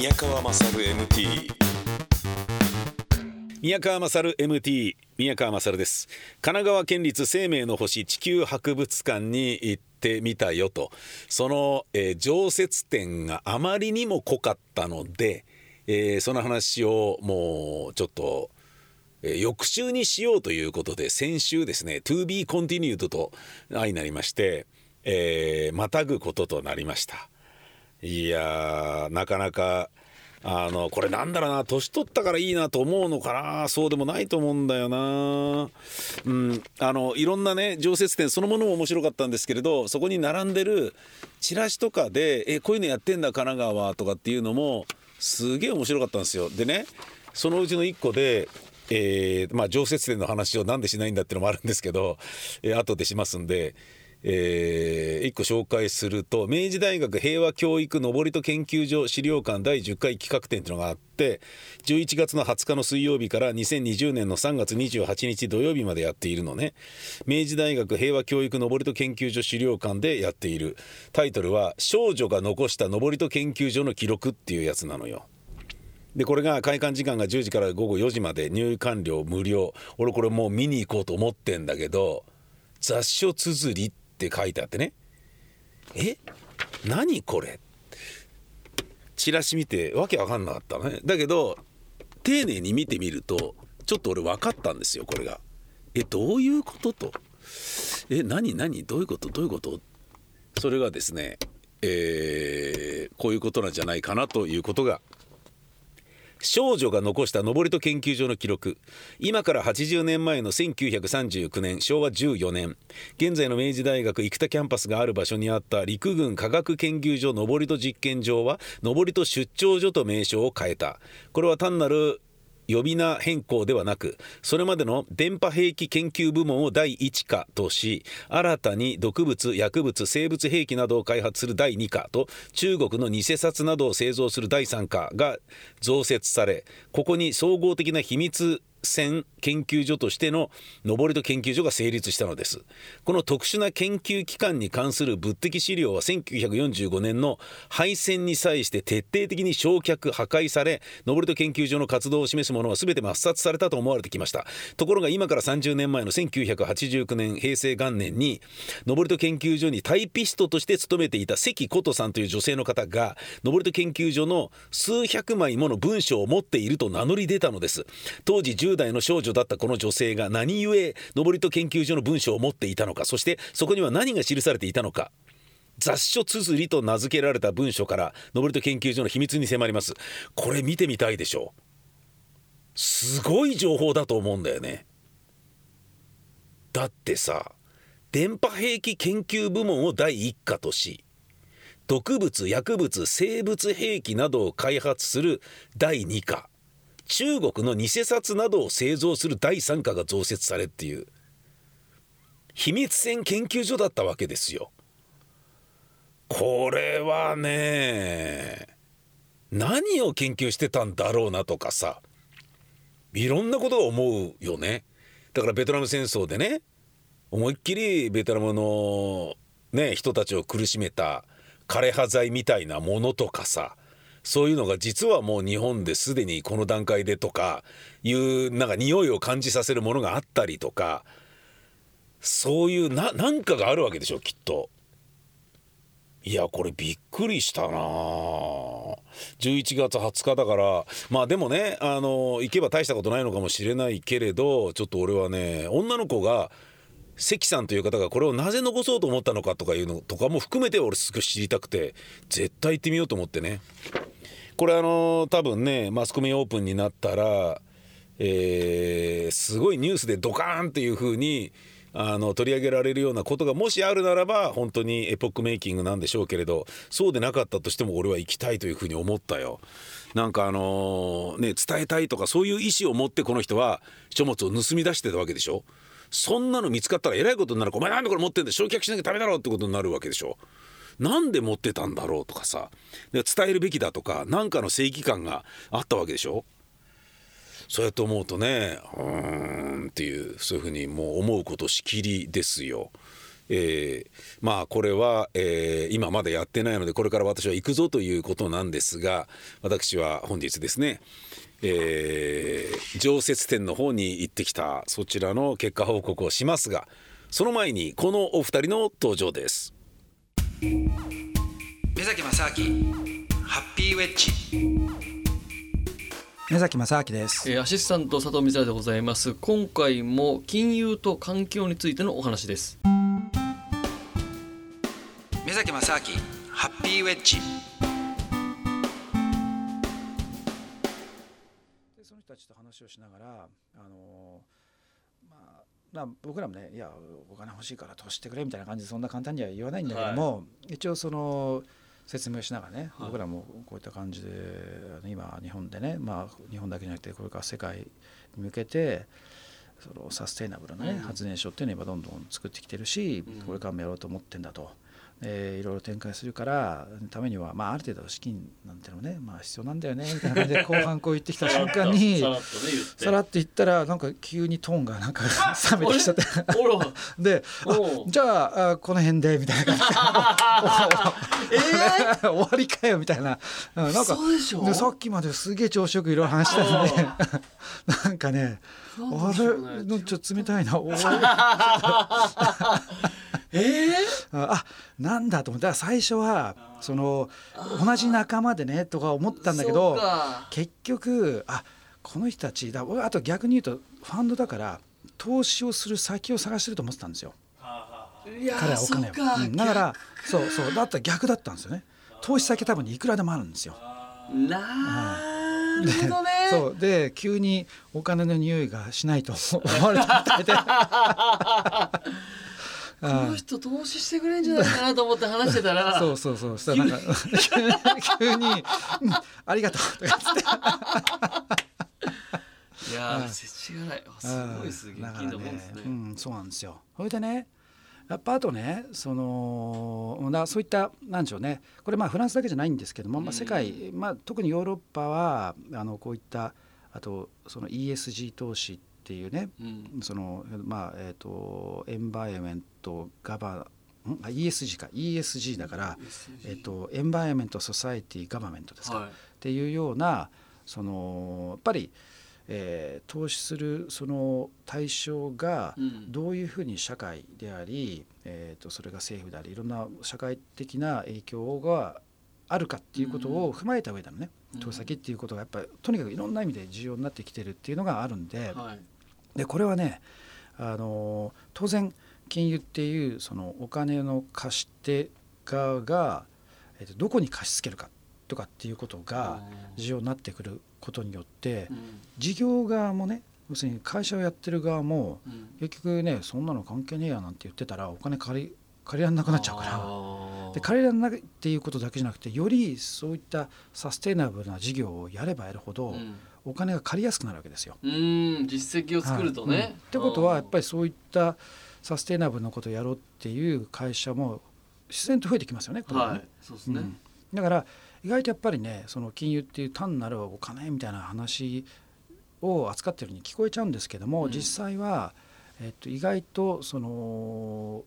宮川勝 MT 宮川勝 MT 宮川勝です。神奈川県立生命の星地球博物館に行ってみたよと。その、えー常設展があまりにも濃かったので、えーその話をもうちょっと、翌週にしようということで先週ですね To be continued と相なりまして、えーまたぐこととなりました。いやなかなかあのこれなんだろうな年取ったからいいなと思うのかなそうでもないと思うんだよな。うんあのいろんなね常設展そのものも面白かったんですけれどそこに並んでるチラシとかで「えこういうのやってんだ神奈川」とかっていうのもすげえ面白かったんですよ。でねそのうちの一個でえーまあ、常設展の話をなんでしないんだっていうのもあるんですけど、えー後でしますんで、えー一個紹介すると明治大学平和教育のぼりと研究所資料館第10回企画展っていうのがあって11月の20日の水曜日から2020年の3月28日土曜日までやっているのね。明治大学平和教育のぼりと研究所資料館でやっている。タイトルは「少女が残したのぼりと研究所の記録」っていうやつなのよ。でこれが開館時間が10時から午後4時まで入館料無料。俺これもう見に行こうと思ってんだけど雑書綴りっって書いてあってね。え？何これ？チラシ見てわけわかんなかったのね。だけど丁寧に見てみるとちょっと俺分かったんですよこれが。えどういうこと？と。え何？何？どういうこと？どういうこと？それがですねえーこういうことなんじゃないかなということが少女が残した登戸研究所の記録。今から80年前の1939年昭和14年。現在の明治大学生田キャンパスがある場所にあった陸軍科学研究所登戸実験場は登戸出張所と名称を変えた。これは単なる呼び名変更ではなくそれまでの電波兵器研究部門を第1課とし新たに毒物薬物生物兵器などを開発する第2課と中国の偽札などを製造する第3課が増設されここに総合的な秘密戦研究所としての登戸研究所が成立したのです。この特殊な研究機関に関する物的資料は1945年の敗戦に際して徹底的に焼却破壊され登戸研究所の活動を示すものは全て抹殺されたと思われてきました。ところが今から30年前の1989年平成元年に登戸研究所にタイピストとして勤めていた関琴さんという女性の方が登戸研究所の数百枚もの文章を持っていると名乗り出たのです。当時10代の少女だったこの女性が何故登戸研究所の文章を持っていたのかそしてそこには何が記されていたのか。雑書綴りと名付けられた文書から登戸研究所の秘密に迫ります。これ見てみたいでしょう。すごい情報だと思うんだよね。だってさ電波兵器研究部門を第一課とし毒物薬物生物兵器などを開発する第2課中国の偽札などを製造する第3課が増設されっていう秘密戦研究所だったわけですよ。これはね何を研究してたんだろうなとかさいろんなことが思うよね。だからベトナム戦争でね思いっきりベトナムのね人たちを苦しめた枯葉剤みたいなものとかさそういうのが実はもう日本ですでにこの段階でとかいうなんか匂いを感じさせるものがあったりとかそういうななんかがあるわけでしょきっと。いやこれびっくりしたな11月20日だからまあでもねあの行けば大したことないのかもしれないけれどちょっと俺はね女の子が関さんという方がこれをなぜ残そうと思ったのかとかいうのとかも含めて俺すごい知りたくて絶対行ってみようと思ってねこれあの多分ねマスコミオープンになったら、えーすごいニュースでドカーンっていう風にあの取り上げられるようなことがもしあるならば本当にエポックメイキングなんでしょうけれどそうでなかったとしても俺は行きたいというふうに思ったよ。なんかあのね伝えたいとかそういう意思を持ってこの人は書物を盗み出してたわけでしょ。そんなの見つかったらえらいことになるお前なんでこれ持ってんだ焼却しなきゃダメだろうってことになるわけでしょ。なんで持ってたんだろうとかさ伝えるべきだとか何かの正義感があったわけでしょ。そうやって思うとねうーんっていうそういうふうにもう思うことしきりですよ。えーまあこれは、えー今まだやってないのでこれから私は行くぞということなんですが私は本日ですね、えー常設店の方に行ってきたそちらの結果報告をしますがその前にこのお二人の登場です。目崎正明ハッピーウェッジ。目崎正明です。えーアシスタント佐藤光でございます。今回も金融と環境についてのお話です。目崎正明ハッピーウェッジたちと話をしながらあのまあまあ僕らもねいやお金欲しいから投資してくれみたいな感じでそんな簡単には言わないんだけども、一応その説明しながらね、はい。僕らもこういった感じで今日本でねまあ日本だけじゃなくてこれから世界に向けてそのサステイナブルな、ねうん。発電所っていうのを今どんどん作ってきてるし、うん。これからもやろうと思ってんだと。えーいろいろ展開するからためには、まあ、ある程度資金なんてのもね、まあ、必要なんだよねみたいな感じで後半こう言ってきた 瞬間にさらっとね言って。さらって言ったらなんか急にトーンがなんか 冷めてきちゃって でじゃああこの辺でみたいな感じで。え終わりかよみたいな。うんなんかさっきまですげえ調子よくいろいろ話してたのになんかねあれ？のちょっと冷たいなええあなんだと思ったら最初はその同じ仲間でねとか思ったんだけど結局あこの人たちだ。俺あと逆に言うとファンドだから投資をする先を探してると思ってたんですよ。彼はお金を、うんだからそうそうだったら逆だったんですよね。投資先多分いくらでもあるんですよ。なるほどね。そうで急にお金の匂いがしないと思われたみたいでこの人投資してくれんじゃないかなと思って話してたら そうそうそう。そしたらなんか急に「うんありがとう」とか言って。いやー世知辛い。あすごいですもんですね。うん、そうなんですよ。それでねやっぱあとねそのだそういったなんでしょうね。これまあフランスだけじゃないんですけども、まあ、世界、まあ、特にヨーロッパはあのこういったあとその ESG 投資っていうねうん。そのまあえっ、と Environment ガバんあ ESG か ESG だから、えっと Environment Society Government ですか、はい。っていうようなそのやっぱり、えー投資するその対象がうん。どういうふうに社会であり、えー、とそれが政府でありいろんな社会的な影響があるかっていうことを踏まえた上でのね、うん。投資先っていうことがやっぱりとにかくいろんな意味で重要になってきてるっていうのがあるんで,、はいでこれはねあの当然金融っていうそのお金の貸し手側が、えー、とどこに貸し付けるかとかっていうことが重要になってくることによってうん。事業側もね要するに会社をやってる側もうん。結局ねそんなの関係ねえやなんて言ってたらお金借り借りられなくなっちゃうから。で借りられないっていうことだけじゃなくてよりそういったサステイナブルな事業をやればやるほど、うんお金が借りやすくなるわけですよ。うん実績を作るとね、はい。うん。ってことはやっぱりりそういったサステイナブルなことをやろうっていう会社も自然と増えてきますよね。これはね。はいそうですね、うん。だから意外とやっぱりねその金融っていう単なるお金みたいな話を扱ってるように聞こえちゃうんですけども、うん。実際は、えっと、意外とその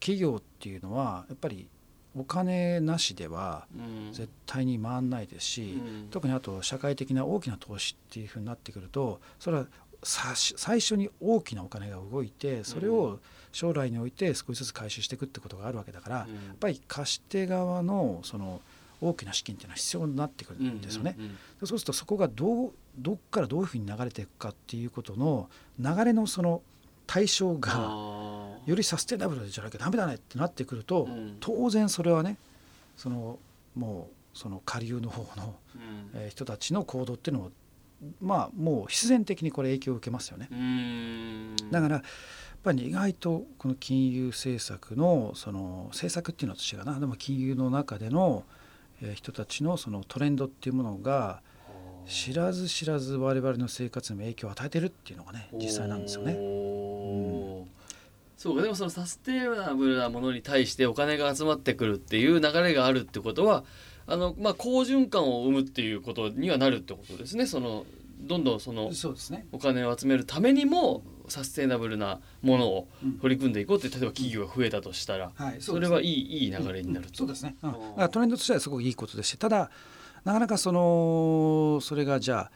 企業っていうのはやっぱりお金なしではうん。絶対に回らないですし、うん。特にあと社会的な大きな投資っていうふうになってくるとそれはさ最初に大きなお金が動いてそれを将来において少しずつ回収していくってことがあるわけだから、うん。やっぱり貸し手側のその大きな資金っていうのは必要になってくるんですよね。そうするとそこがどうどっからどういうふうに流れていくかっていうことの流れのその対象がよりサステナブルじゃなきゃダメだねってなってくると、うん。当然それはねそのもうその下流の方の、うん。えー人たちの行動っていうのもまあもう必然的にこれ影響を受けますよね。うん。だからやっぱり意外とこの金融政策のその政策っていうのと違うな。でも金融の中でのえー人たちのそのトレンドっていうものが知らず知らず我々の生活にも影響を与えてるっていうのがね実際なんですよね。おーそうかでもそのサステナブルなものに対してお金が集まってくるっていう流れがあるってことはあの、まあ、好循環を生むっていうことにはなるってことですね。そのどんどんその。お金を集めるためにもサステイナブルなものを取り組んでいこうって例えば企業が増えたとしたら、はいそれはいいいい流れになると。そうですね、うん、トレンドとしてはすごくいいことですしただなかなかそのそれがじゃあ、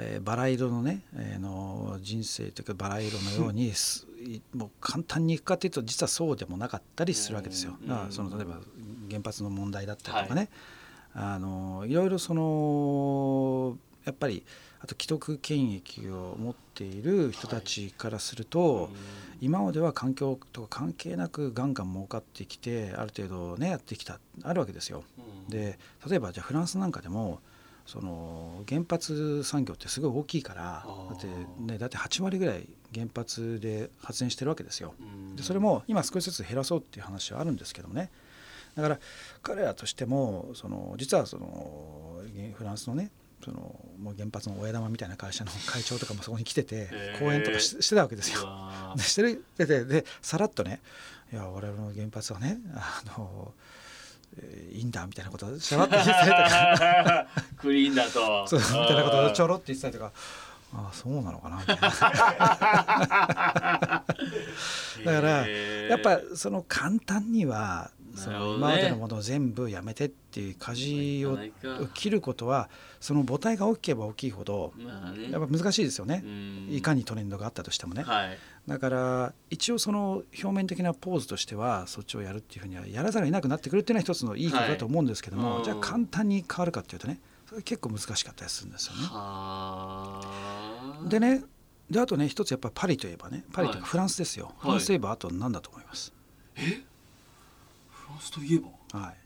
えーバラ色のね、えーの人生というかバラ色のように もう簡単にいくかというと実はそうでもなかったりするわけですよ。うん。だからその例えば原発の問題だったりとかね、あのいろいろそのやっぱりあと既得権益を持っている人たちからすると、今までは環境とか関係なくガンガン儲かってきてある程度ねやってきたあるわけですよ。で例えばじゃあフランスなんかでもその原発産業ってすごい大きいからだって,、ね、だって8割ぐらい原発で発電してるわけですよ。うん。でそれも今少しずつ減らそうっていう話はあるんですけどもね。だから彼らとしてもその実はそのフランスのねそのもう原発の親玉みたいな会社の会長とかもそこに来てて講演とかししてたわけですよ。でしてるでででさらっとね「いや我々の原発はねあの、えーいいんだ」みたいなことをしゃばって言ってたりとかー クリーンだと。そうみたいなことをちょろって言ってたりとか。ああそうなのかなみたいな。だからやっぱその簡単にはその今までのものを全部やめてっていう舵を切ることはその母体が大きければ大きいほどやっぱ難しいですよね。うん。いかにトレンドがあったとしてもね。はい。だから一応その表面的なポーズとしてはそっちをやるっていうふうにはやらざるを得なくなってくるっていうのは一つのいいことだと思うんですけども、はいじゃあ簡単に変わるかっていうとねそれ結構難しかったりするんですよね。はあ。でねであとね一つやっぱパリといえばねパリというかはい。フランスですよ、フランスといえばあと何だと思います、フランスといえばは？い。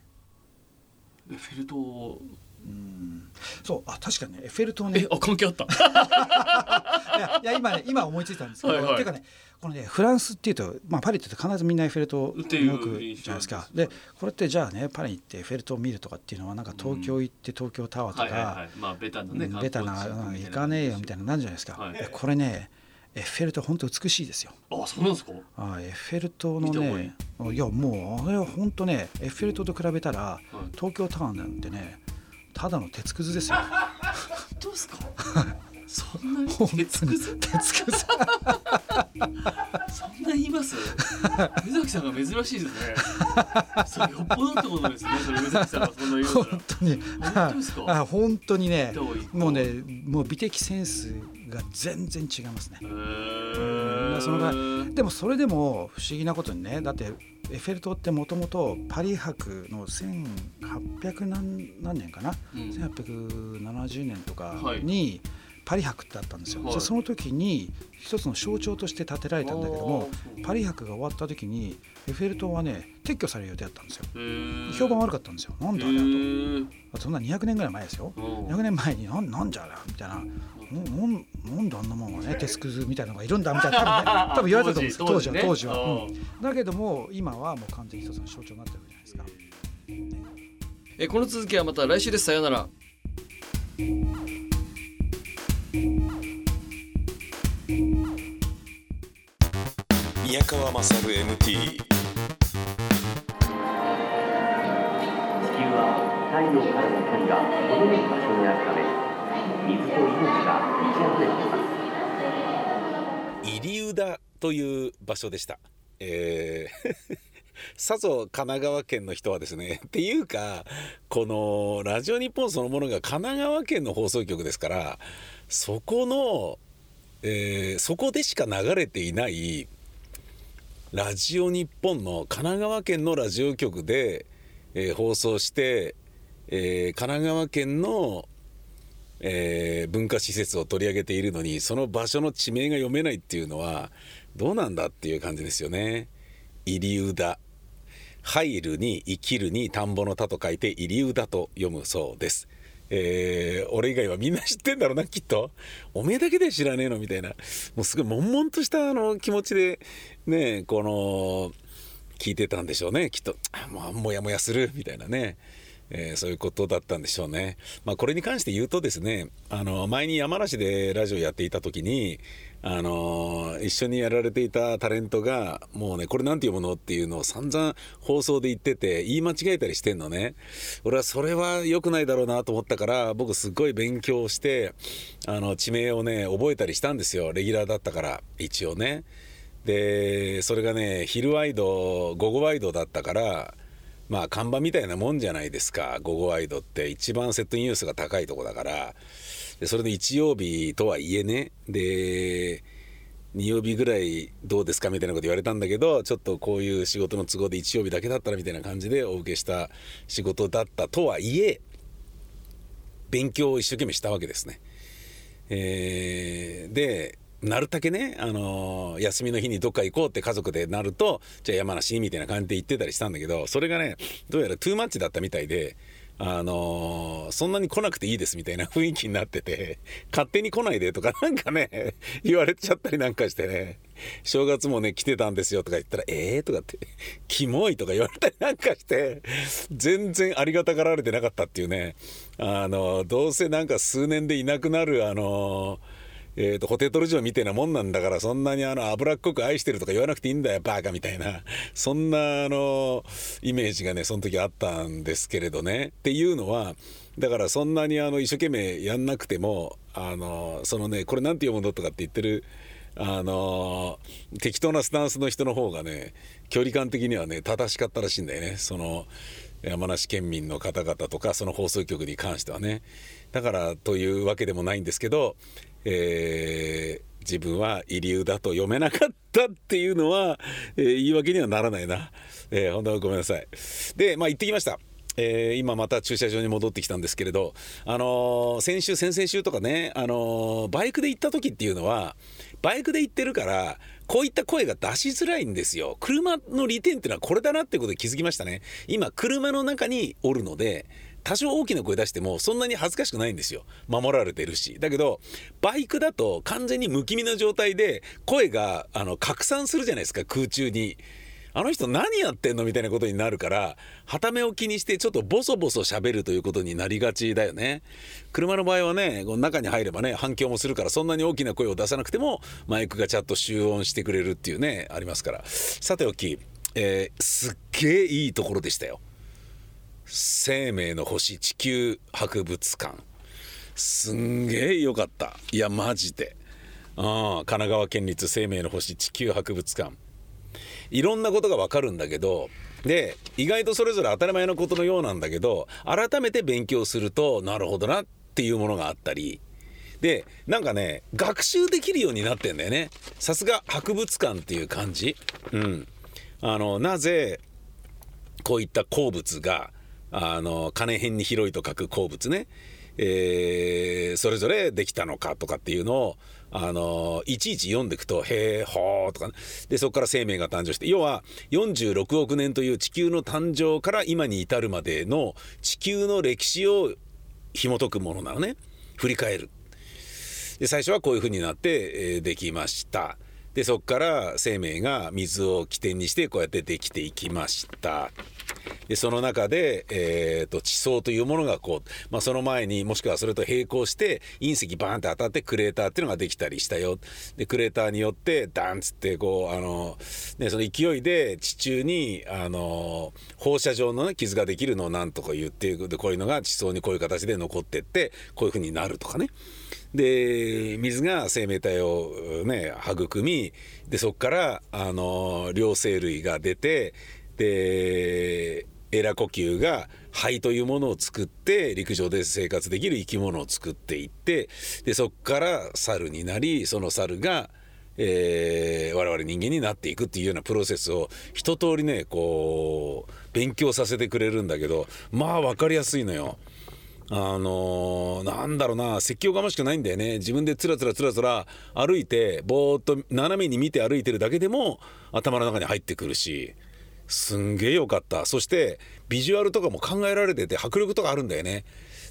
エッフェル塔うん。そうあ確かにねエッフェル塔ね。えあ関係あった。いやいや今ね今思いついたんですけど、はいはい。ていうかねこのねフランスっていうと、まあ、パリって必ずみんなエッフェル塔をっていう動くじゃないですか。でこれってじゃあねパリに行ってエッフェル塔を見るとかっていうのはなんか東京行って東京タワーとか、はいはいはい。まあベタなねベタなうん行かねえよみたいなのなんじゃないですか、はい。えこれねエッフェル塔本当美しいですよ。あそうなんですか？あエッフェル塔の見た方がい。ねいやもうあれは本当ねエッフェル塔と比べたらい東京タワーなんてねただの鉄くずですよ。どうですか？そんなに鉄くず？鉄くず。そんな言います？水崎さんが珍しいですね。それよっぽどってことですねそ崎さんがそんな言うな本ら当に。本当ですか？あ本当にねもうねもう美的センスが全然違いますね。へうんーそのがでもそれでも不思議なことにねだってエッフェル塔ってもともとパリ博の1800何何年かな、うん。1870年とかはい。にパリ博ってあったんですよ、はい。その時に一つの象徴として建てられたんだけどもパリ博が終わった時にエッフェル塔はね撤去される予定だったんですよ。評判悪かったんですよ。なんだあれへだー。とそんな200年ぐらい前ですよ。うん200年前になんなんじゃあれ？みたいなななんなんであんなもんがね鉄くずみたいなのがいるんだみたいな多分,、ね、多分言われたと思うんですよ。当時はね当時は、うんうんだけども今はもう完全に一つの象徴になってるじゃないですか。えこの続きはまた来週です。さようなら。宮川勝 MT 地球は太陽からの距離が程よい場所にあるため水と命が満ち溢れています入宇田という場所でした。えー さぞ神奈川県の人はですね っていうかこのラジオ日本そのものが神奈川県の放送局ですからそこの、えーそこでしか流れていないラジオ日本の神奈川県のラジオ局で、えー放送して、えー神奈川県のえー文化施設を取り上げているのにその場所の地名が読めないっていうのはどうなんだっていう感じですよね。入宇田入るに生きるに田んぼの田と書いて入宇田と読むそうです。えー俺以外はみんな知ってんだろうなきっと。おめえだけで知らねえのみたいな。もうすごい悶々としたあの気持ちでねこの聞いてたんでしょうねきっと。あもうもやもやするみたいなね。えーそういうことだったんでしょうね。まあ、これに関して言うとですねあの前に山梨でラジオやっていた時にあの一緒にやられていたタレントがもうねこれなんて読むのっていうのを散々放送で言ってて言い間違えたりしてんのね。俺はそれは良くないだろうなと思ったから僕すっごい勉強してあの地名をね覚えたりしたんですよ。レギュラーだったから一応ね。でそれがね昼ワイド午後ワイドだったからまあ看板みたいなもんじゃないですか。午後ワイドって一番セットニュースが高いとこだから。でそれで日曜日とはいえね。で2曜日ぐらいどうですかみたいなこと言われたんだけどちょっとこういう仕事の都合で1曜日だけだったらみたいな感じでお受けした仕事だったとはいえ勉強を一生懸命したわけですね。えーでなるだけね、あのー休みの日にどっか行こうって家族でなるとじゃあ山梨みたいな感じで行ってたりしたんだけどそれがねどうやらトゥーマッチだったみたいで。あのーそんなに来なくていいですみたいな雰囲気になってて勝手に来ないでとか なんかね言われちゃったりなんかしてね正月もね来てたんですよとか言ったら「えー?」とかって「キモい」とか言われたりなんかして全然ありがたがられてなかったっていうねあのどうせなんか数年でいなくなるあのえー、とホテトル城みたいなもんなんだからそんなにあの脂っこく愛してるとか言わなくていいんだよバカみたいな。そんなあのイメージがねその時あったんですけれどね。っていうのはだからそんなにあの一生懸命やんなくてもあのそのねこれなんて読むのとかって言ってるあの適当なスタンスの人の方がね距離感的にはね正しかったらしいんだよね。その山梨県民の方々とかその放送局に関してはね。だからというわけでもないんですけど、えー自分は遺留だと読めなかったっていうのは、えー言い訳にはならないな、えー本当はごめんなさい。でまあ行ってきました。えー今また駐車場に戻ってきたんですけれど、あのー先週先々週とかね、あのーバイクで行った時っていうのはバイクで行ってるからこういった声が出しづらいんですよ。車の利点っていうのはこれだなってことに気づきましたね。今車の中におるので多少大きな声出してもそんなに恥ずかしくないんですよ守られてるしだけどバイクだと完全に不気味な状態で声があの拡散するじゃないですか空中に。あの人何やってんのみたいなことになるから、はためを気にしてちょっとボソボソ喋るということになりがちだよね。車の場合はね、こう中に入ればね、反響もするから、そんなに大きな声を出さなくても、マイクがちゃんと集音してくれるっていうね、ありますから。さておき、えーすっげえいいところでしたよ。生命の星地球博物館。すんげえ良かった。いや、マジで。うん、神奈川県立生命の星地球博物館。いろんなことがわかるんだけどで意外とそれぞれ当たり前のことのようなんだけど改めて勉強するとなるほどなっていうものがあったりでなんかね学習できるようになってんだよねさすが博物館っていう感じうんあのなぜこういった鉱物があの金辺に広いと書く鉱物ね、えーそれぞれできたのかとかっていうのをあのいちいち読んでいくと「へえほー」とかね。でそこから生命が誕生して要は46億年という地球の誕生から今に至るまでの地球の歴史を紐解くものなのね。振り返る。で最初はこういう風になって、えーできました。でそこから生命が水を起点にしてこうやってできていきました。でその中で、えーと地層というものがこう、まあ、その前にもしくはそれと並行して隕石バーンって当たってクレーターっていうのができたりしたよ。でクレーターによってダンつってこうあの、ね、その勢いで地中にあの放射状の、ね、傷ができるのをなんとか言ってでこういうのが地層にこういう形で残ってってこういう風になるとかね。で水が生命体をね育みでそこからあの両生類が出てでエラ呼吸が肺というものを作って陸上で生活できる生き物を作っていってでそこから猿になりその猿が、えー我々人間になっていくっていうようなプロセスを一通りねこう勉強させてくれるんだけどまあ分かりやすいのよ。あのーなんだろうな説教がましくないんだよね自分でつらつらつらつら歩いてぼーっと斜めに見て歩いてるだけでも頭の中に入ってくるしすんげえよかったそしてビジュアルとかも考えられてて迫力とかあるんだよね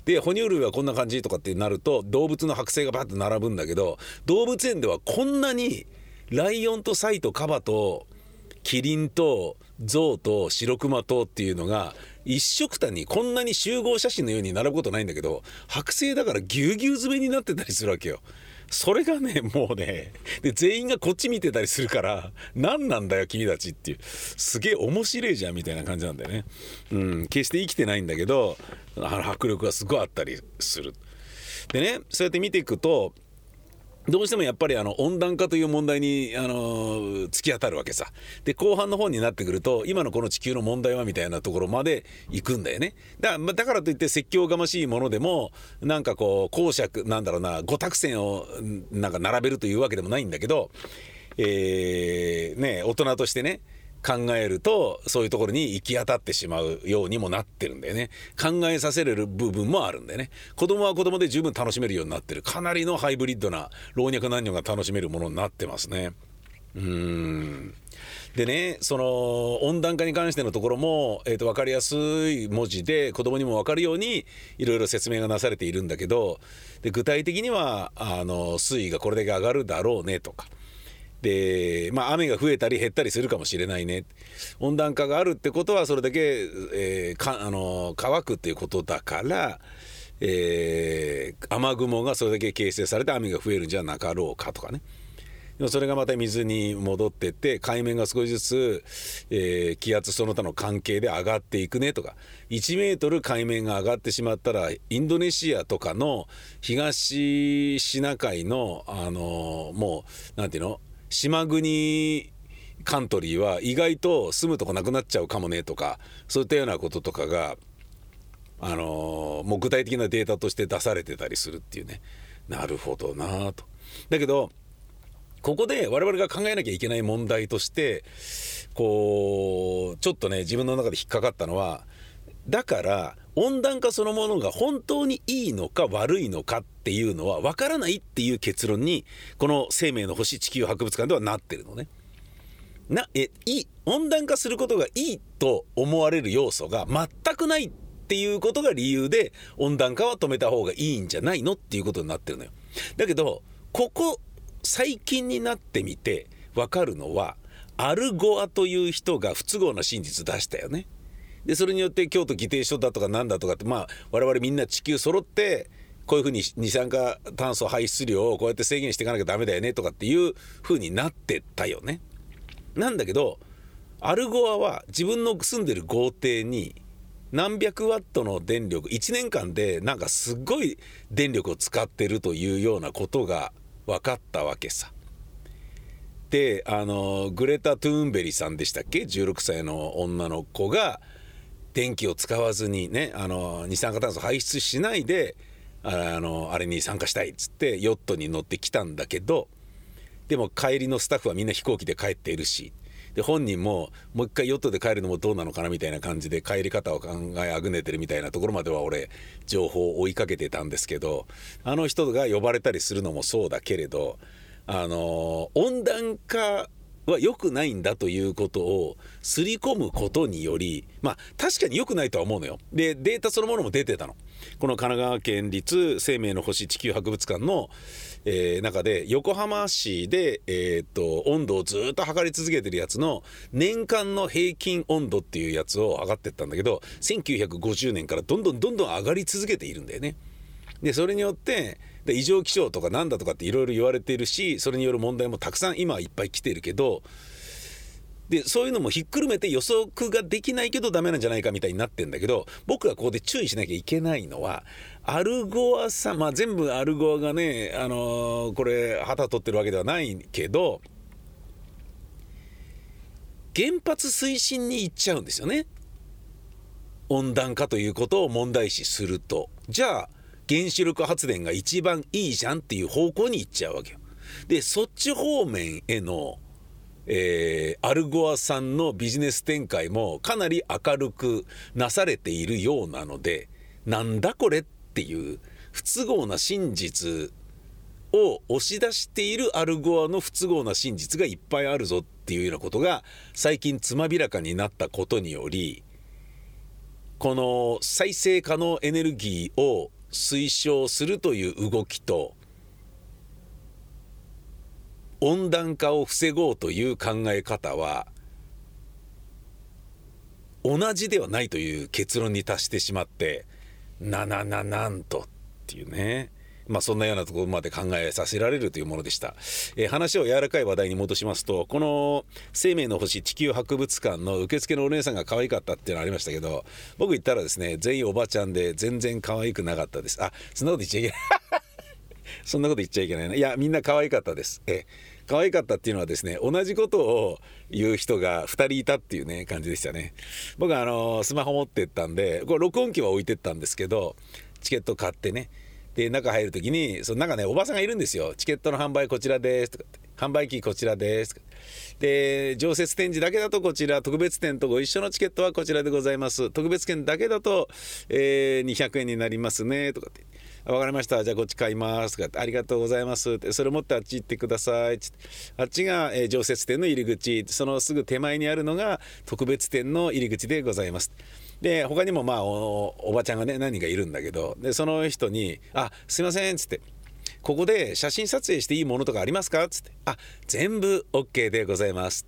で哺乳類はこんな感じとかってなると動物の剥製がバッと並ぶんだけど動物園ではこんなにライオンとサイとカバとキリンとゾウと白熊とっていうのが一色単にこんなに集合写真のように並ぶことないんだけど剥製だからぎゅうぎゅう詰めになってたりするわけよ。それがねもうねで全員がこっち見てたりするから何なんだよ君たちっていうすげえ面白いじゃんみたいな感じなんだよね。うん決して生きてないんだけどあの迫力がすごいあったりする。でねそうやって見ていくとどうしてもやっぱりあの温暖化という問題に、あのー突き当たるわけさ。で後半の方になってくると今のこの地球の問題はみたいなところまで行くんだよね。だまだからといって説教がましいものでもなんかこう公爵なんだろうな五託線をなんか並べるというわけでもないんだけど、えーね大人としてね考えるとそういうところに行き当たってしまうようにもなってるんだよね。考えさせれる部分もあるんだよね。子供は子供で十分楽しめるようになってる。かなりのハイブリッドな老若男女が楽しめるものになってますね。うーん。でねその温暖化に関してのところも、えー、と分かりやすい文字で子供にも分かるようにいろいろ説明がなされているんだけどで具体的にはあの水位がこれだけ上がるだろうねとかで、まあ、雨が増えたり減ったりするかもしれないね温暖化があるってことはそれだけ、えーかあの乾くっていうことだから、えー雨雲がそれだけ形成されて雨が増えるんじゃなかろうかとかね。でもそれがまた水に戻ってって海面が少しずつ、えー気圧その他の関係で上がっていくねとか1メートル海面が上がってしまったらインドネシアとかの東シナ海のあのもうなんていうの？島国カントリーは意外と住むとこなくなっちゃうかもねとかそういったようなこととかがあのーもう具体的なデータとして出されてたりするっていうねなるほどなと。だけどここで我々が考えなきゃいけない問題としてこうちょっとね自分の中で引っかかったのはだから温暖化そのものが本当にいいのか悪いのかっていうのは分からないっていう結論にこの生命の星地球博物館ではなってるのね。なえいい温暖化することがいいと思われる要素が全くないっていうことが理由で温暖化は止めた方がいいんじゃないのっていうことになってるのよ。だけどここ最近になってみて分かるのはアルゴアという人が不都合な真実出したよね。でそれによって京都議定書だとかなんだとかってまあ我々みんな地球揃ってこういうふうに二酸化炭素排出量をこうやって制限していかなきゃダメだよねとかっていうふうになってたよね。なんだけどアルゴアは自分の住んでる豪邸に何百ワットの電力1年間でなんかすごい電力を使ってるというようなことが分かったわけさ。であのグレタ・トゥーンベリさんでしたっけ？16歳の女の子が電気を使わずにねあの二酸化炭素排出しないであのあれに参加したいっつってヨットに乗ってきたんだけどでも帰りのスタッフはみんな飛行機で帰っているしで本人ももう一回ヨットで帰るのもどうなのかなみたいな感じで帰り方を考えあぐねてるみたいなところまでは俺情報を追いかけてたんですけどあの人が呼ばれたりするのもそうだけれどあの温暖化は良くないんだということをすり込むことによりまあ確かに良くないとは思うのよ。でデータそのものも出てたの。この神奈川県立生命の星地球博物館の、えー中で横浜市で、えーっと温度をずっと測り続けてるやつの年間の平均温度っていうやつを測ってったんだけど1950年からどんどんどんどん上がり続けているんだよね。でそれによってで異常気象とかなんだとかっていろいろ言われているしそれによる問題もたくさん今はいっぱい来てるけどでそういうのもひっくるめて予測ができないけどダメなんじゃないかみたいになってんだけど僕がここで注意しなきゃいけないのはアルゴアさんまあ全部アルゴアがねあのーこれ旗取ってるわけではないけど原発推進に行っちゃうんですよね。温暖化ということを問題視するとじゃあ原子力発電が一番いいじゃんっていう方向に行っちゃうわけよ。でそっち方面への、えーアルゴアさんのビジネス展開もかなり明るくなされているようなのでなんだこれっていう不都合な真実を押し出しているアルゴアの不都合な真実がいっぱいあるぞっていうようなことが最近つまびらかになったことによりこの再生可能エネルギーを推奨するという動きと温暖化を防ごうという考え方は同じではないという結論に達してしまってななななんとっていうね。まあそんなようなところまで考えさせられるというものでした、えー話を柔らかい話題に戻しますとこの「生命の星地球博物館」の受付のお姉さんが可愛かったっていうのありましたけど僕言ったらですね全員おばちゃんで全然可愛くなかったですあそんなこと言っちゃいけない そんなこと言っちゃいけないな。いや、みんな可愛かったです。ええ可愛かったっていうのはですね、同じことを言う人が2人いたっていうね、感じでしたね。僕はあの、スマホ持ってったんで、これ録音機は置いてったんですけど、チケット買ってね、で、中入る時に、その中ね、おばさんがいるんですよ。チケットの販売こちらですとか。販売機こちらですとか。で常設展示だけだとこちら特別展とご一緒のチケットはこちらでございます特別券だけだと、えー200円になりますねとかって「分かりましたじゃあこっち買います」とかって「ありがとうございます」って「それ持ってあっち行ってください」ってあっちが、えー常設展の入り口そのすぐ手前にあるのが特別展の入り口でございます。で他にもまあおばちゃんがね何人かいるんだけどでその人に「あすいません」っつって「ここで写真撮影していいものとかありますか?」っつって「あ全部 OK でございます」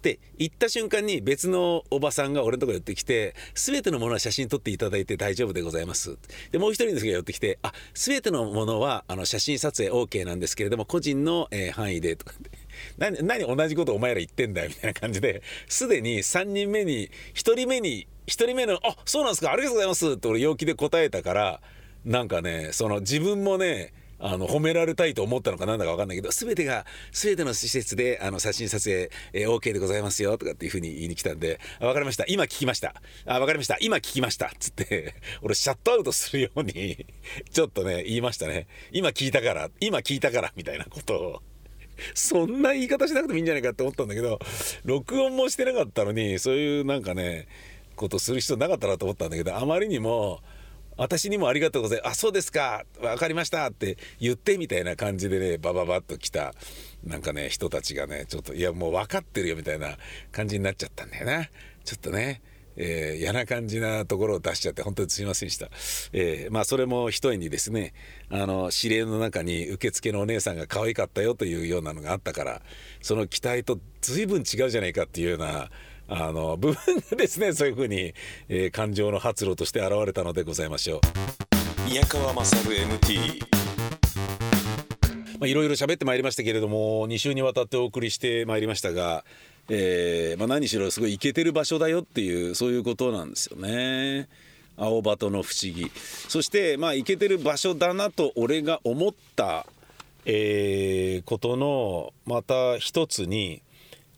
って言った瞬間に別のおばさんが俺のとこ寄ってきて「全てのものは写真撮っていただいて大丈夫でございます」でもう一人の人が寄ってきて「あ全てのものはあの写真撮影 OK なんですけれども個人の、えー範囲で」とかって。何何同じことお前ら言ってんだよみたいな感じですでに3人目に1人目に1人目の「あそうなんですかありがとうございます」って俺陽気で答えたからなんかねその自分もねあの褒められたいと思ったのかなんだか分かんないけど全てが全ての施設であの写真撮影、えー OK でございますよとかっていうふうに言いに来たんで「あ分かりました。今聞きました。あ分かりました。今聞きました」っつって俺シャットアウトするようにちょっとね言いましたね。今聞いたから今聞いたからみたいなことを。そんな言い方しなくてもいいんじゃないかって思ったんだけど録音もしてなかったのにそういうなんかねことする必要なかったなと思ったんだけどあまりにも私にもありがとうございます。あそうですか。分かりましたって言ってみたいな感じでねバババッと来たなんかね人たちがねちょっといやもう分かってるよみたいな感じになっちゃったんだよな。ちょっとね。えー嫌な感じなところを出しちゃって本当にすいませんでした、えーまあそれも一重にですねあの指令の中に受付のお姉さんが可愛かったよというようなのがあったからその期待と随分違うじゃないかっていうようなあの部分がですねそういうふうに、えー感情の発露として現れたのでございましょう。宮川勝 MT まあ、いろいろ喋ってまいりましたけれども2週にわたってお送りしてまいりましたが、えーまあ、何しろすごいイケてる場所だよっていうそういうことなんですよね。青葉との不思議そしてまあイケてる場所だなと俺が思った、えーことのまた一つに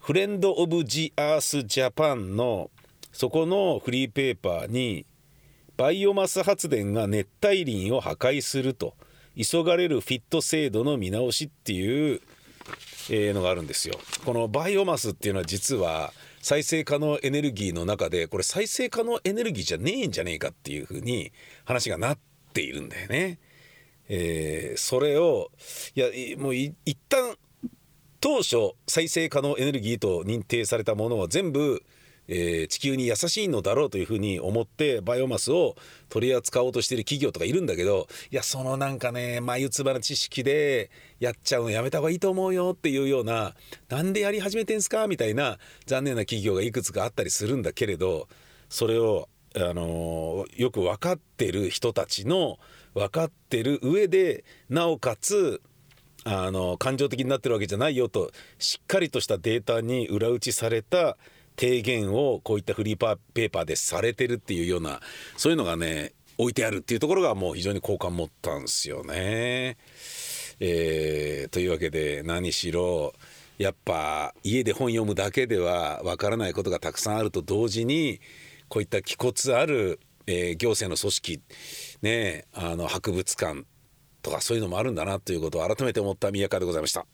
フレンド・オブ・ジ・アース・ジャパンのそこのフリーペーパーにバイオマス発電が熱帯林を破壊すると急がれるフィット制度の見直しっていう、えーのがあるんですよ。このバイオマスっていうのは実は再生可能エネルギーの中でこれ再生可能エネルギーじゃねえんじゃねえかっていうふうに話がなっているんだよね。えーそれをいやもう一旦当初再生可能エネルギーと認定されたものは全部、えー地球に優しいのだろうというふうに思ってバイオマスを取り扱おうとしている企業とかいるんだけどいやそのなんかね眉唾な知識でやっちゃうのやめた方がいいと思うよっていうようななんでやり始めてんすか？みたいな残念な企業がいくつかあったりするんだけれどそれをあのよく分かってる人たちの分かってる上でなおかつあの感情的になってるわけじゃないよとしっかりとしたデータに裏打ちされた提言をこういったフリーパーペーパーでされてるっていうようなそういうのがね置いてあるっていうところがもう非常に好感持ったんですよね。えーというわけで何しろやっぱ家で本読むだけではわからないことがたくさんあると同時にこういった気骨ある、えー行政の組織ねあの博物館とかそういうのもあるんだなということを改めて思った宮川でございました。